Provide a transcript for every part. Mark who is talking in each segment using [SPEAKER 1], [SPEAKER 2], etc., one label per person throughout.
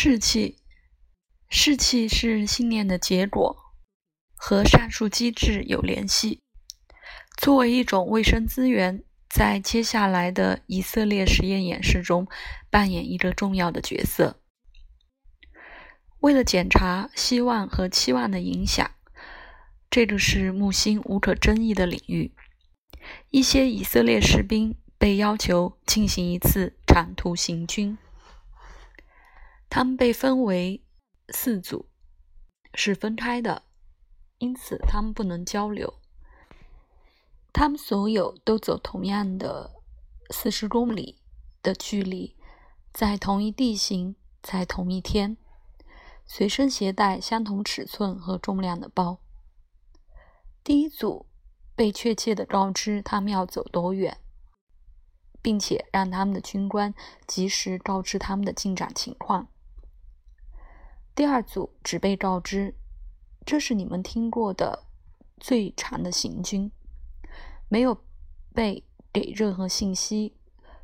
[SPEAKER 1] 士气，士气是信念的结果，和上述机制有联系。作为一种卫生资源，在接下来的以色列实验演示中扮演一个重要的角色。为了检查希望和期望的影响，这个是木星无可争议的领域。一些以色列士兵被要求进行一次长途行军。他们被分为四组，是分开的，因此他们不能交流。他们所有都走同样的四十公里的距离，在同一地形，在同一天，随身携带相同尺寸和重量的包。第一组被确切的告知他们要走多远，并且让他们的军官及时告知他们的进展情况。第二组只被告知，这是你们听过的最长的行军，没有被给任何信息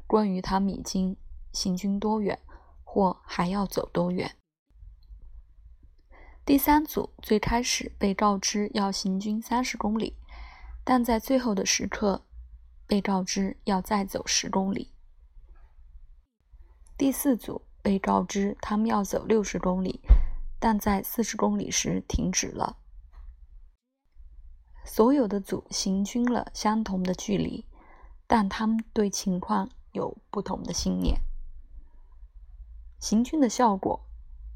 [SPEAKER 1] 关于他们已经行军多远或还要走多远。第三组最开始被告知要行军三十公里，但在最后的时刻被告知要再走十公里。第四组被告知他们要走六十公里。但在四十公里时停止了。所有的组行军了相同的距离，但他们对情况有不同的信念。行军的效果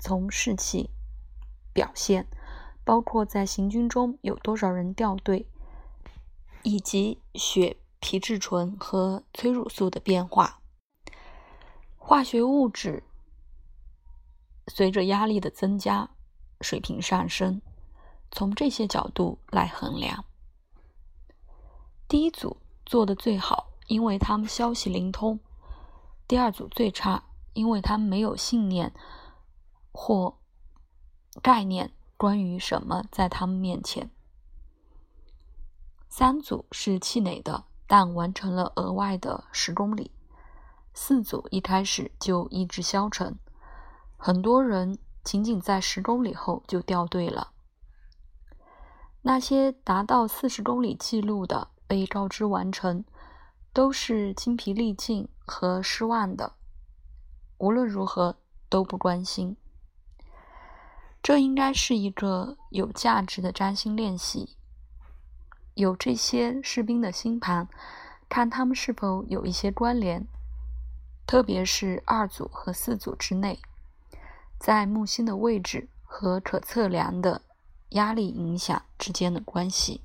[SPEAKER 1] 从士气表现，包括在行军中有多少人掉队，以及血皮质醇和催乳素的变化，化学物质。随着压力的增加，水平上升。从这些角度来衡量，第一组做的最好，因为他们消息灵通；第二组最差，因为他们没有信念或概念关于什么在他们面前。三组是气馁的，但完成了额外的十公里。四组一开始就意志消沉。很多人仅仅在十公里后就掉队了。那些达到四十公里记录的被告知完成，都是精疲力尽和失望的。无论如何都不关心。这应该是一个有价值的占星练习。有这些士兵的星盘，看他们是否有一些关联，特别是二组和四组之内。在木星的位置和可测量的压力影响之间的关系。